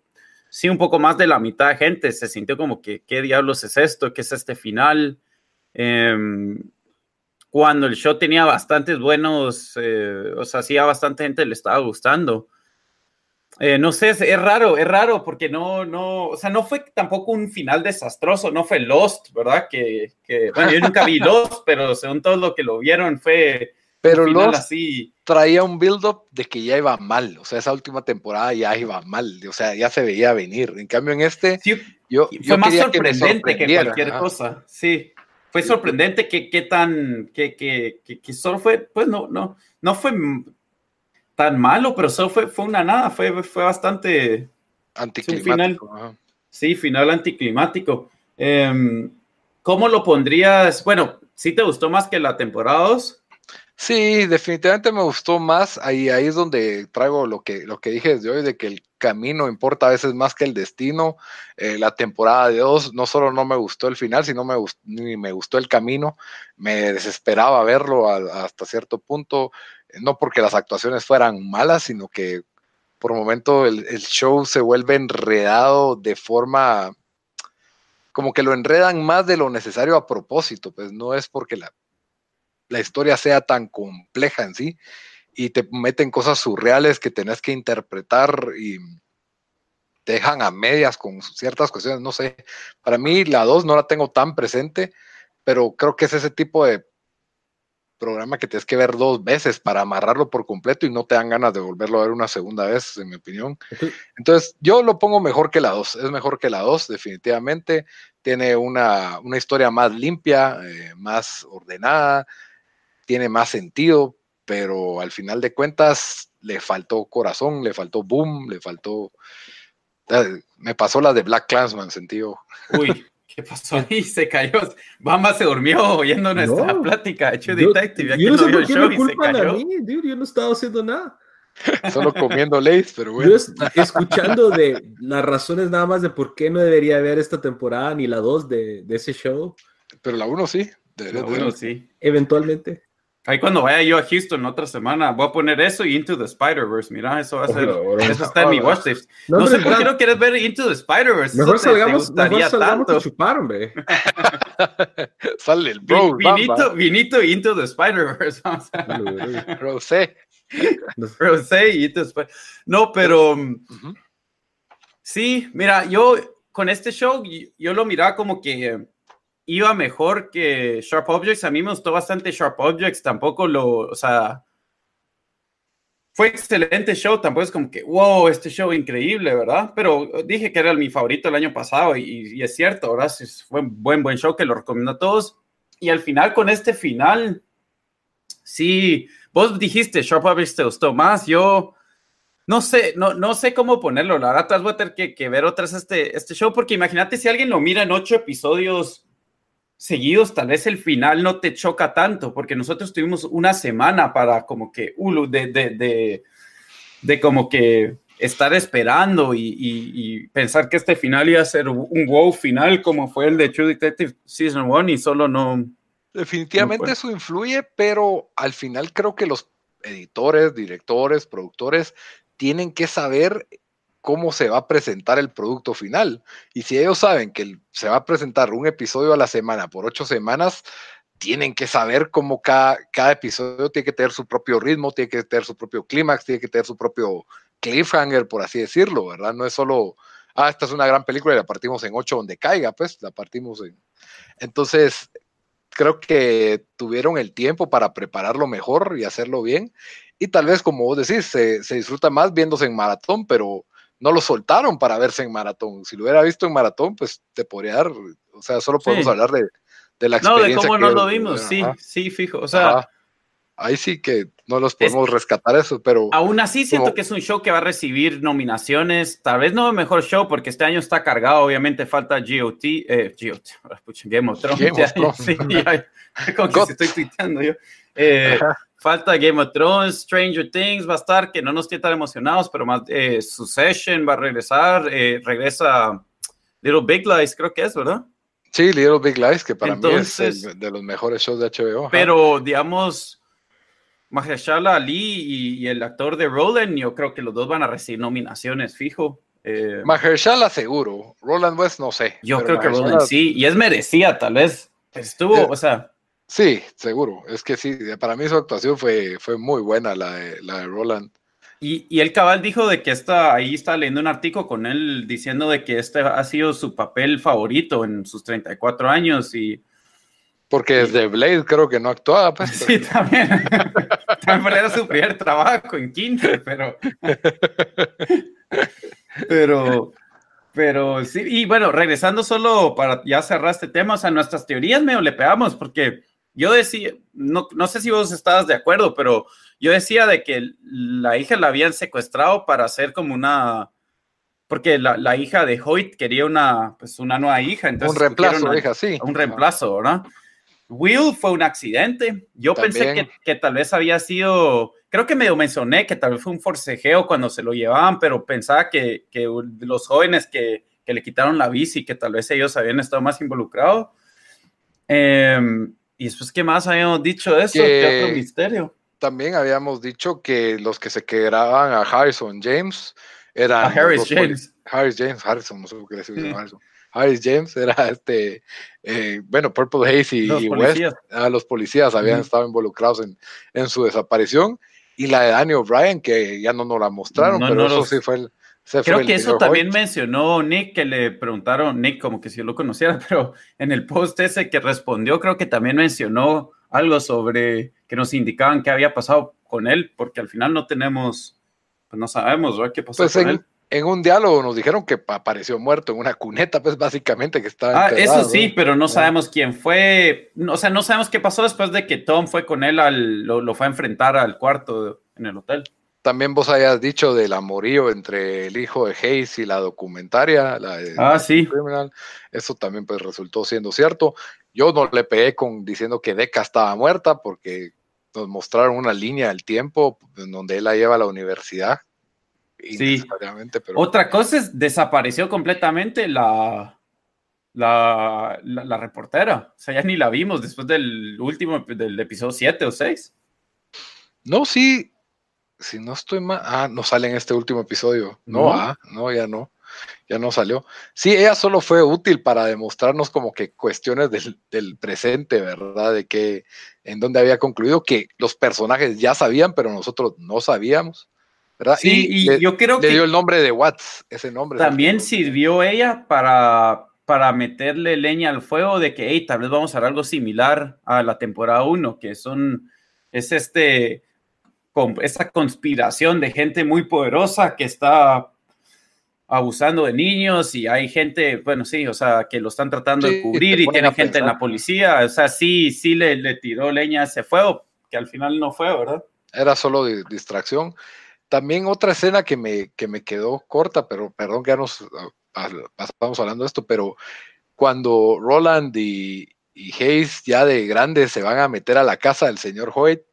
Speaker 1: sí, un poco más de la mitad de gente se sintió como que, ¿qué diablos es esto? ¿Qué es este final? Em, cuando el show tenía bastantes buenos, eh, o sea, sí a bastante gente le estaba gustando. Eh, no sé, es, raro, es raro porque no, no, o sea, no fue tampoco un final desastroso, no fue Lost, ¿verdad? Que, bueno, yo nunca vi Lost, pero según todo lo que lo vieron fue
Speaker 2: pero final así. Traía un build-up de que ya iba mal, o sea, esa última temporada ya iba mal, o sea, ya se veía venir. En cambio, en este, yo,
Speaker 1: fue más sorprendente que, cualquier cosa, sí. Fue sorprendente que, qué tan, que, que, que, solo fue, pues no, no, no fue tan malo, pero solo fue, fue una nada, fue, fue bastante...
Speaker 2: Anticlimático.
Speaker 1: Final, sí, final anticlimático. Em, ¿Cómo lo pondrías? Bueno, ¿sí te gustó más que la temporada 2?
Speaker 2: Sí, definitivamente me gustó más. Ahí, ahí es donde traigo lo que, lo que dije desde hoy, de que el camino importa a veces más que el destino. Eh, la temporada de dos, no solo no me gustó el final, sino me gustó, ni me gustó el camino. Me desesperaba verlo hasta cierto punto no porque las actuaciones fueran malas, sino que por momento el, show se vuelve enredado de forma como que lo enredan más de lo necesario a propósito, pues no es porque la, la historia sea tan compleja en sí y te meten cosas surreales que tenés que interpretar y te dejan a medias con ciertas cuestiones, no sé, para mí la 2 no la tengo tan presente, pero creo que es ese tipo de programa que tienes que ver dos veces para amarrarlo por completo y no te dan ganas de volverlo a ver una segunda vez, en mi opinión. Entonces, yo lo pongo mejor que la 2, es mejor que la 2, definitivamente. Tiene una, historia más limpia, eh, más ordenada, tiene más sentido, pero al final de cuentas le faltó corazón, le faltó boom, le faltó... Eh, me pasó la de Black Clansman, sentido.
Speaker 1: Uy. ¿Qué pasó ahí? Se cayó. Bamba se durmió oyendo nuestra plática de True Detective.
Speaker 3: Yo, no sé por qué me culpan a mí, dude, yo no estaba haciendo nada.
Speaker 2: Solo comiendo leis, pero bueno.
Speaker 3: Yo escuchando de las razones nada más de por qué no debería haber esta temporada ni la 2 de, de, ese show.
Speaker 2: Pero la 1 sí.
Speaker 1: la 1 sí.
Speaker 3: Eventualmente.
Speaker 1: Ahí cuando vaya yo a Houston otra semana, voy a poner eso y Into the Spider-Verse. Mira, eso va a ser. eso está en mi watchlist. No, no sé por qué no quieres ver Into the Spider-Verse.
Speaker 3: Mejor salgamos, mejor salgamos tanto. chupar, hombre.
Speaker 2: Sale el bro.
Speaker 1: Vinito, vinito Into the Spider-Verse.
Speaker 2: Rosé.
Speaker 1: Rosé y Into the Spider-Verse. No, pero. Um, sí, mira, yo con este show, yo lo miraba como que iba mejor que Sharp Objects. A mí me gustó bastante Sharp Objects. Tampoco lo, o sea, fue excelente show. Tampoco es como que, wow, este show increíble, ¿verdad? Pero dije que era mi favorito el año pasado y, es cierto, ¿verdad? Fue un buen, buen show que lo recomiendo a todos. Y al final, con este final, sí, vos dijiste Sharp Objects te gustó más. Yo. No sé, no, no sé cómo ponerlo. La verdad, voy a tener que, que ver otras este, este show, porque imagínate si alguien lo mira en ocho episodios seguidos, tal vez el final no te choca tanto, porque nosotros tuvimos una semana para como que, de, de, de, de como que estar esperando y, pensar que este final iba a ser un wow final como fue el de True Detective Season 1 y solo no.
Speaker 2: Definitivamente eso influye, pero al final creo que los editores, directores, productores tienen que saber cómo se va a presentar el producto final. Y si ellos saben que se va a presentar un episodio a la semana por ocho semanas, tienen que saber cómo cada, cada episodio tiene que tener su propio ritmo, tiene que tener su propio clímax, tiene que tener su propio cliffhanger, por así decirlo, ¿verdad? No es solo, ah, esta es una gran película y la partimos en ocho donde caiga, pues la partimos en... Entonces, creo que tuvieron el tiempo para prepararlo mejor y hacerlo bien. Y tal vez, como vos decís, se, se disfruta más viéndose en maratón, pero no lo soltaron para verse en maratón. Si lo hubiera visto en maratón, pues te podría dar, o sea, solo podemos hablar de, de, la experiencia.
Speaker 1: No, de cómo no lo vimos, sí, sí, fijo. O sea,
Speaker 2: ahí sí que no los podemos rescatar eso, pero...
Speaker 1: Aún así siento que es un show que va a recibir nominaciones, tal vez no el mejor show, porque este año está cargado, obviamente falta GOT, eh, GOT, Game of Thrones, Game of Thrones. sí, como que estoy tuiteando yo. Eh, falta Game of Thrones, Stranger Things va a estar, que no nos tiene tan emocionados, pero más eh, Succession va a regresar, eh, regresa Little Big Lies, creo que es, ¿verdad?
Speaker 2: Sí, Little Big Lies, que para mí es de los mejores shows de HBO.
Speaker 1: Pero, digamos, Mahershala Ali y, el actor de Roland, yo creo que los dos van a recibir nominaciones, fijo.
Speaker 2: Eh, Mahershala seguro, Roland West no sé.
Speaker 1: Yo creo que Roland sí, y es merecida tal vez. Estuvo, eh, o sea...
Speaker 2: Sí, seguro. Es que sí, para mí su actuación fue, fue muy buena, la de, la de Roland.
Speaker 1: Y, y el cabal dijo de que está, ahí está leyendo un artículo con él diciendo de que este ha sido su papel favorito en sus 34 años y...
Speaker 2: Porque desde Blade creo que no actuaba, pues.
Speaker 1: Sí, también. también era su primer trabajo en quinto, pero... pero... Pero sí, y bueno, regresando solo para ya cerrar este tema, o sea, nuestras teorías medio le pegamos, porque yo decía, no, no sé si vos estabas de acuerdo, pero yo decía de que la hija la habían secuestrado para hacer como una, porque la, la hija de Hoyt quería una, pues una nueva hija. Entonces
Speaker 2: un reemplazo, hija, sí.
Speaker 1: Un reemplazo, ¿verdad? Will fue un accidente. Yo pensé que, que, tal vez había sido, creo que medio mencioné que tal vez fue un forcejeo cuando se lo llevaban, pero pensaba que, que los jóvenes que, que, le quitaron la bici, que tal vez ellos habían estado más involucrados. Eh, y después, ¿qué más habíamos dicho de eso? ¿Qué otro misterio?
Speaker 2: También habíamos dicho que los que se quedaban a Harrison James eran.
Speaker 1: A Harris James.
Speaker 2: Harris James, Harrison, no sé por qué le Harrison. Harris James era este, eh, bueno, Purple Haze y, West, a los policías habían estado involucrados en, en, su desaparición. Y la de Danny O'Brien, que ya no nos la mostraron, pero eso sí fue el,
Speaker 1: Creo que eso también mencionó Nick, que le preguntaron, Nick, como que si yo lo conociera, pero en el post ese que respondió, creo que también mencionó algo sobre que nos indicaban qué había pasado con él, porque al final no tenemos, pues no sabemos qué pasó pues con él.
Speaker 2: En un diálogo nos dijeron que apareció muerto en una cuneta, pues básicamente que estaba.
Speaker 1: Ah, eso sí, pero no sabemos quién fue. O sea, no sabemos qué pasó después de que Tom fue con él, al, lo, lo fue a enfrentar al cuarto en el hotel
Speaker 2: también vos hayas dicho del amorío entre el hijo de Hayes y la documentaria, la de
Speaker 1: ah, sí.
Speaker 2: Criminal, eso también pues resultó siendo cierto. Yo no le pegué con diciendo que Deca estaba muerta porque nos mostraron una línea del tiempo en donde él la lleva a la universidad.
Speaker 1: Sí. Pero... Otra cosa es, desapareció completamente la, la, la, reportera. O sea, ya ni la vimos después del último, del episodio 7 o 6.
Speaker 2: No, sí, si no estoy mal, ah, no sale en este último episodio. No, ah, no, ya no, ya no salió. Sí, ella solo fue útil para demostrarnos como que cuestiones del, presente, ¿verdad? De que en donde había concluido que los personajes ya sabían, pero nosotros no sabíamos. ¿verdad?
Speaker 1: Sí, y, yo creo
Speaker 2: que. Le dio el nombre de Watts, ese nombre.
Speaker 1: También sirvió ella para, para meterle leña al fuego de que, hey, tal vez vamos a hacer algo similar a la temporada 1, que son. Es este con esa conspiración de gente muy poderosa que está abusando de niños y hay gente, bueno, sí, o sea, que lo están tratando de cubrir y tiene gente en la policía, o sea, sí, sí le, le, tiró leña a ese fuego, que al final no fue, ¿verdad?
Speaker 2: Era solo distracción. También otra escena que me, que me quedó corta, pero perdón que ya nos estamos hablando de esto, pero cuando Roland y, y Hayes ya de grandes se van a meter a la casa del señor Hoyt,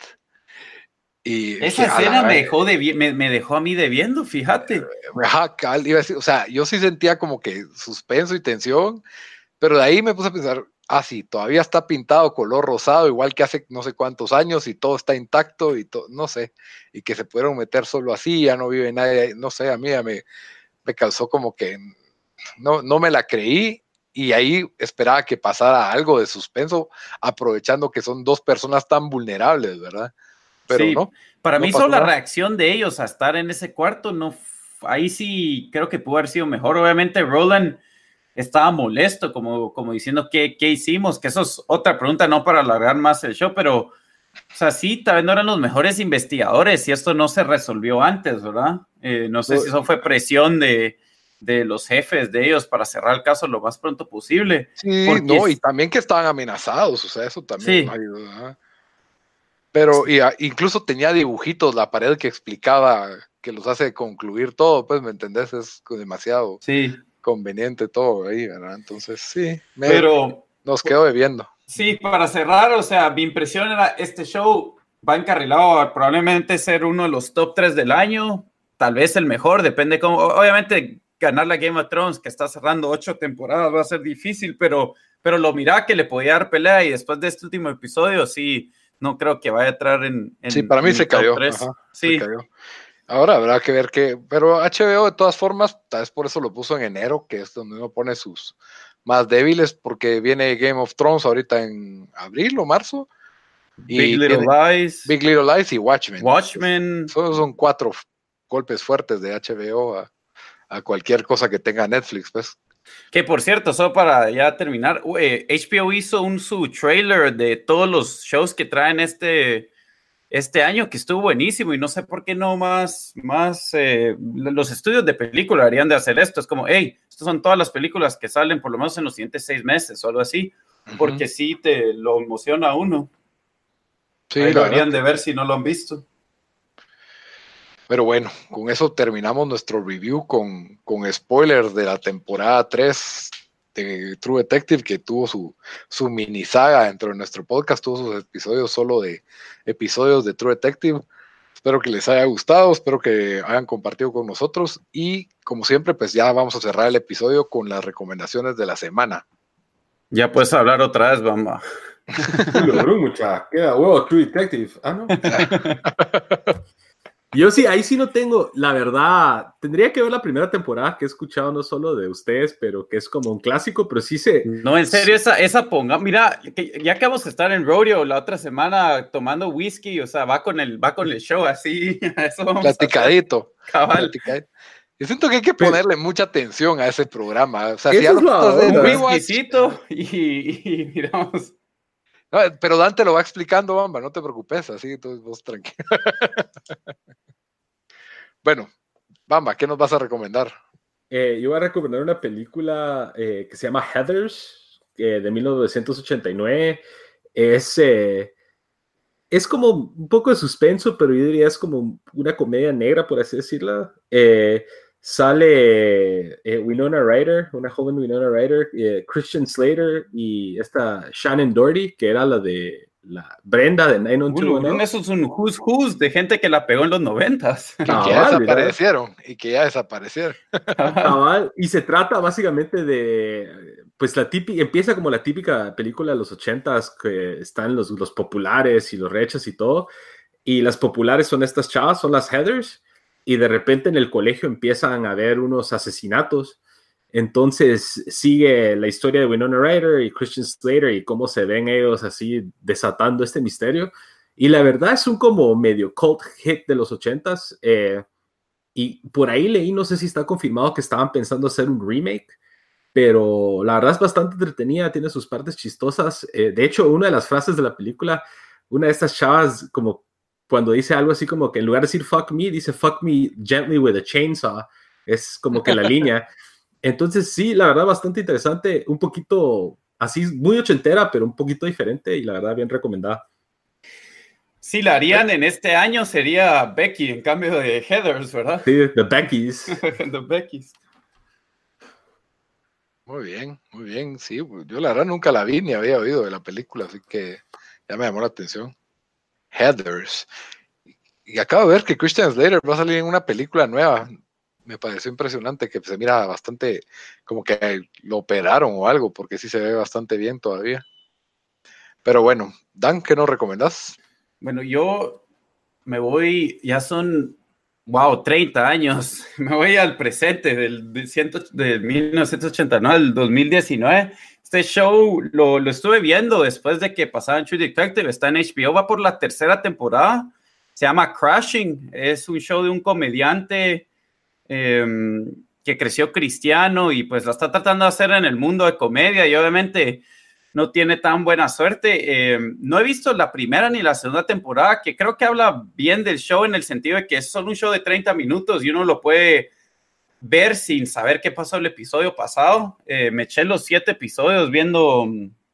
Speaker 2: Y
Speaker 1: Esa escena me dejó, de, me, me, dejó a mí debiendo, fíjate.
Speaker 2: Eh, o sea, yo sí sentía como que suspenso y tensión, pero de ahí me puse a pensar, ah, sí, todavía está pintado color rosado, igual que hace no sé cuántos años y todo está intacto y todo, no sé, y que se pudieron meter solo así, ya no vive nadie, no sé, a mí me, me causó como que no, no me la creí y ahí esperaba que pasara algo de suspenso, aprovechando que son dos personas tan vulnerables, ¿verdad? Pero no.
Speaker 1: Para mí, solo la reacción de ellos a estar en ese cuarto, no, ahí sí creo que pudo haber sido mejor. Obviamente, Roland estaba molesto, como, como diciendo, ¿qué, ¿qué hicimos? Que eso es otra pregunta, no para alargar más el show, pero, o sea, sí, tal vez no eran los mejores investigadores y esto no se resolvió antes, ¿verdad? Eh, no sé si eso fue presión de, de los jefes de ellos para cerrar el caso lo más pronto posible.
Speaker 2: Sí, no, y también que estaban amenazados, o sea, eso también sí. Pero y, incluso tenía dibujitos la pared que explicaba que los hace concluir todo, pues, ¿me entendés? Es demasiado
Speaker 1: sí.
Speaker 2: conveniente todo ahí, ¿verdad? Entonces, sí,
Speaker 1: pero
Speaker 2: nos quedó bebiendo.
Speaker 1: Sí, para cerrar, o sea, mi impresión era, este show va encarrilado a probablemente ser uno de los top 3 del año, tal vez el mejor, depende cómo, obviamente ganar la Game of Thrones, que está cerrando ocho temporadas, va a ser difícil, pero, pero lo mira que le podía dar pelea y después de este último episodio, sí, no creo que vaya a entrar en.
Speaker 2: sí, para mí se cayó.
Speaker 1: sí.
Speaker 2: Ahora habrá que ver qué. Pero HBO, de todas formas, tal vez por eso lo puso en enero, que es donde uno pone sus más débiles, porque viene Game of Thrones ahorita en abril o marzo.
Speaker 1: Big Little Lies.
Speaker 2: Big Little Lies y Watchmen.
Speaker 1: Watchmen.
Speaker 2: son cuatro golpes fuertes de HBO a, a cualquier cosa que tenga Netflix, pues.
Speaker 1: Que por cierto, solo para ya terminar, HBO hizo un su trailer de todos los shows que traen este, este año que estuvo buenísimo y no sé por qué no más, más eh, los estudios de película harían de hacer esto. Es como, hey, estas son todas las películas que salen por lo menos en los siguientes seis meses o algo así, porque sí te lo emociona a uno. Sí, lo harían de ver si no lo han visto.
Speaker 2: Pero bueno, con eso terminamos nuestro review con, con spoilers de la temporada 3 de True Detective, que tuvo su, su mini saga dentro de nuestro podcast, tuvo sus episodios solo de episodios de True Detective. Espero que les haya gustado, espero que hayan compartido con nosotros y como siempre, pues ya vamos a cerrar el episodio con las recomendaciones de la semana.
Speaker 1: Ya puedes hablar otra vez, Bamba.
Speaker 3: mucha. Queda huevo, True Detective. Ah, no. Yo sí, ahí sí no tengo, la verdad, tendría que ver la primera temporada que he escuchado no solo de ustedes, pero que es como un clásico, pero sí se...
Speaker 1: No, en serio, esa, esa ponga, mira, ya que vamos a estar en rodeo la otra semana tomando whisky, o sea, va con el, va con el show así, eso
Speaker 2: Platicadito.
Speaker 1: Cabal.
Speaker 2: Yo siento que hay que ponerle mucha atención a ese programa, o sea,
Speaker 1: si ya lo y, y miramos...
Speaker 2: pero Dante lo va explicando, Bamba, no te preocupes, así, entonces vos tranquilo. bueno, Bamba, ¿qué nos vas a recomendar?
Speaker 3: Eh, yo voy a recomendar una película eh, que se llama Heathers, de 1989. Es, eh, es como un poco de suspenso, pero yo diría es como una comedia negra, por así decirlo sale eh, Winona Ryder, una joven Winona Ryder, eh, Christian Slater y esta Shannon Doherty, que era la de la Brenda de 90210.
Speaker 1: Eso es un who's who's de gente que la pegó en los noventas.
Speaker 2: Y que ya desaparecieron, y que ya desaparecieron.
Speaker 3: y se trata básicamente de, pues la típica, empieza como la típica película de los ochentas, que están los, los populares y los rechas y todo, y las populares son estas chavas, son las Heathers, y de repente en el colegio empiezan a haber unos asesinatos. Entonces sigue la historia de Winona Ryder y Christian Slater y cómo se ven ellos así desatando este misterio. Y la verdad es un como medio cult hit de los ochentas. Eh, y por ahí leí, no sé si está confirmado que estaban pensando hacer un remake, pero la verdad es bastante entretenida, tiene sus partes chistosas. Eh, de hecho, una de las frases de la película, una de estas chavas como cuando dice algo así como que en lugar de decir fuck me, dice fuck me gently with a chainsaw. Es como que la línea. Entonces, sí, la verdad, bastante interesante. Un poquito así, muy ochentera, pero un poquito diferente y la verdad, bien recomendada.
Speaker 1: Si la harían en este año sería Becky en cambio de Heathers, ¿verdad?
Speaker 3: Sí, The Beckys.
Speaker 1: the Beckys.
Speaker 2: Muy bien, muy bien. Sí, yo la verdad nunca la vi ni había oído de la película, así que ya me llamó la atención. Heathers. y acabo de ver que Christian Slater va a salir en una película nueva. Me pareció impresionante que se mira bastante como que lo operaron o algo, porque sí se ve bastante bien todavía. Pero bueno, Dan, ¿qué nos recomendás?
Speaker 1: Bueno, yo me voy, ya son, wow, 30 años. Me voy al presente del, del, 1989 al 2019. Este show lo, lo, estuve viendo después de que pasaban True Detective, está en HBO, va por la tercera temporada se llama Crashing, es un show de un comediante em, que creció cristiano y pues lo está tratando de hacer en el mundo de comedia y obviamente no tiene tan buena suerte. Em, no he visto la primera ni la segunda temporada, que creo que habla bien del show en el sentido de que es solo un show de 30 minutos y uno lo puede ver sin saber qué pasó el episodio pasado. Eh, me eché los siete episodios viendo...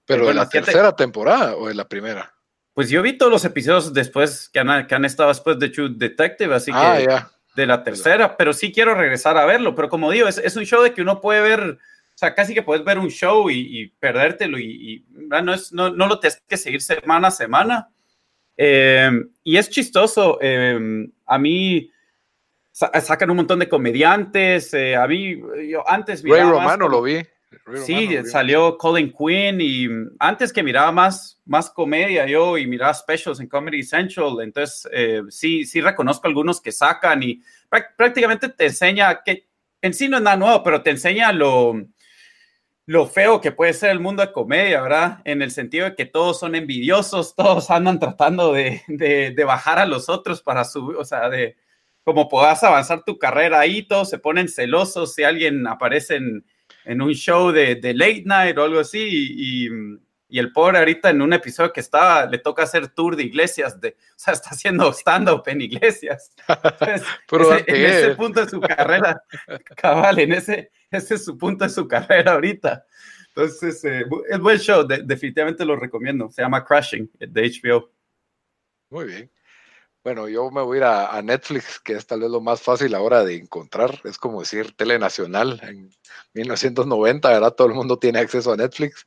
Speaker 2: ¿Pero de la tercera temporada o de la primera?
Speaker 1: Pues yo vi todos los episodios después que han, que han estado después de True Detective, así ah, que de la tercera, pero sí quiero regresar a verlo. Pero como digo, es, es, un show de que uno puede ver, o sea, casi que puedes ver un show y, perdértelo y, no, es, no, no, lo tienes que seguir semana a semana. Eh, y es chistoso. Eh, a mí sacan un montón de comediantes. Eh, a mí, yo antes
Speaker 2: Ray Romano lo vi.
Speaker 1: Sí, salió Colin Quinn y antes que miraba más, más comedia yo y miraba specials en Comedy Central, entonces eh, sí, sí reconozco algunos que sacan y prácticamente te enseña que en sí no es nada nuevo, pero te enseña lo, lo feo que puede ser el mundo de comedia, ¿verdad? En el sentido de que todos son envidiosos, todos andan tratando de, de, de bajar a los otros para subir, o sea, de cómo puedas avanzar tu carrera ahí, todos se ponen celosos si alguien aparece en en un show de, de late night o algo así y, y, el pobre ahorita en un episodio que estaba, le toca hacer tour de iglesias, de, o sea, está haciendo stand-up en iglesias. Pero en ese punto de su carrera, cabal, en ese, ese es su punto de su carrera ahorita. Entonces, eh, es buen show, definitivamente lo recomiendo. Se llama Crashing, de HBO.
Speaker 2: Muy bien. Bueno, yo me voy a ir a, Netflix, que es tal vez lo más fácil ahora de encontrar. Es como decir Telenacional en 1990, ¿verdad? Todo el mundo tiene acceso a Netflix.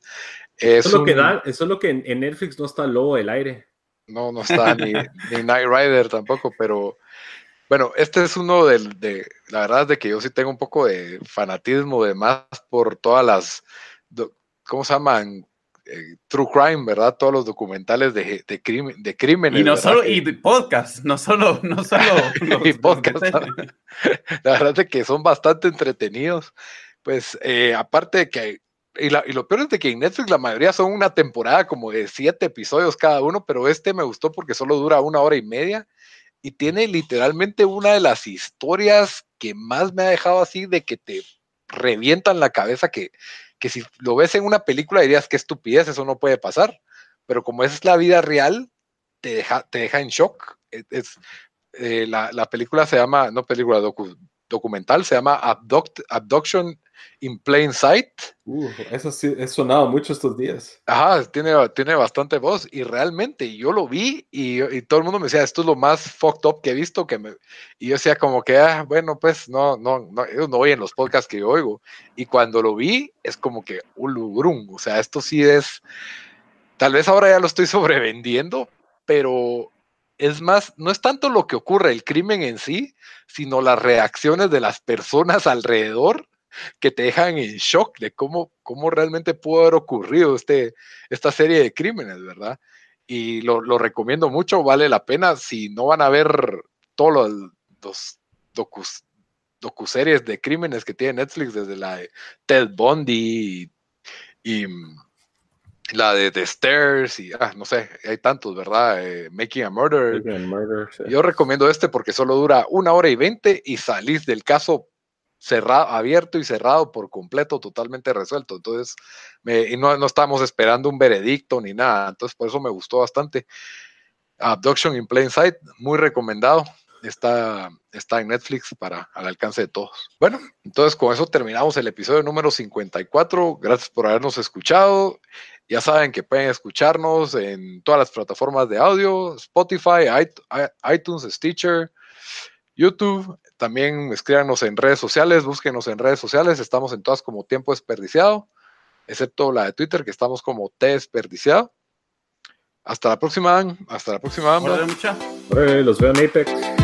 Speaker 3: eso, es lo que da, eso es lo que en, Netflix no está el lobo del aire.
Speaker 2: No, no está ni, ni Night Rider tampoco, pero bueno, este es uno del, de, la verdad es de que yo sí tengo un poco de fanatismo de más por todas las, ¿cómo se llaman? Eh, true crime, ¿verdad? Todos los documentales de, de, crimen, de crímenes.
Speaker 1: Y no solo, y podcast, no solo, no solo. y podcast.
Speaker 2: La verdad es que son bastante entretenidos. Pues, eh, aparte de que y, y, lo peor es de que en Netflix la mayoría son una temporada como de siete episodios cada uno, pero este me gustó porque solo dura una hora y media y tiene literalmente una de las historias que más me ha dejado así de que te revientan la cabeza que que si lo ves en una película dirías que estupidez, eso no puede pasar, pero como es la vida real, te deja, te deja en shock. Es, eh, la, la, película se llama, no película, documental, se llama Abduction in Plain Sight.
Speaker 3: Uh, eso sí, he sonado mucho estos días.
Speaker 2: Ajá, tiene, tiene bastante voz y realmente yo lo vi y, todo el mundo me decía, esto es lo más fucked up que he visto. Que me... Y yo decía como que, ah, bueno, pues no, no, no, yo no en los podcasts que yo oigo. Y cuando lo vi, es como que un lugrum. O sea, esto sí es, tal vez ahora ya lo estoy sobrevendiendo, pero es más, no es tanto lo que ocurre, el crimen en sí, sino las reacciones de las personas alrededor que te dejan en shock de cómo, cómo realmente pudo haber ocurrido este, esta serie de crímenes, ¿verdad? Y lo, recomiendo mucho, vale la pena. Si no van a ver todos los, los docus, docuseries de crímenes que tiene Netflix, desde la de Ted Bundy y la de The Stairs y ah, no sé, hay tantos, ¿verdad? Eh, Making a Murder. Yo recomiendo este porque solo dura una hora y veinte y salís del caso cerrado, abierto y cerrado por completo, totalmente resuelto. Entonces, y no, no estamos esperando un veredicto ni nada. Entonces, por eso me gustó bastante. Abduction in Plain Sight, muy recomendado. Está, está en Netflix para al alcance de todos. Bueno, entonces con eso terminamos el episodio número 54. Gracias por habernos escuchado. Ya saben que pueden escucharnos en todas las plataformas de audio, Spotify, iTunes, Stitcher, YouTube. También escríbanos en redes sociales, búsquenos en redes sociales. Estamos en todas como tiempo desperdiciado, excepto la de Twitter, que estamos como T desperdiciado. Hasta la próxima, hasta la próxima.
Speaker 3: los veo en Apex.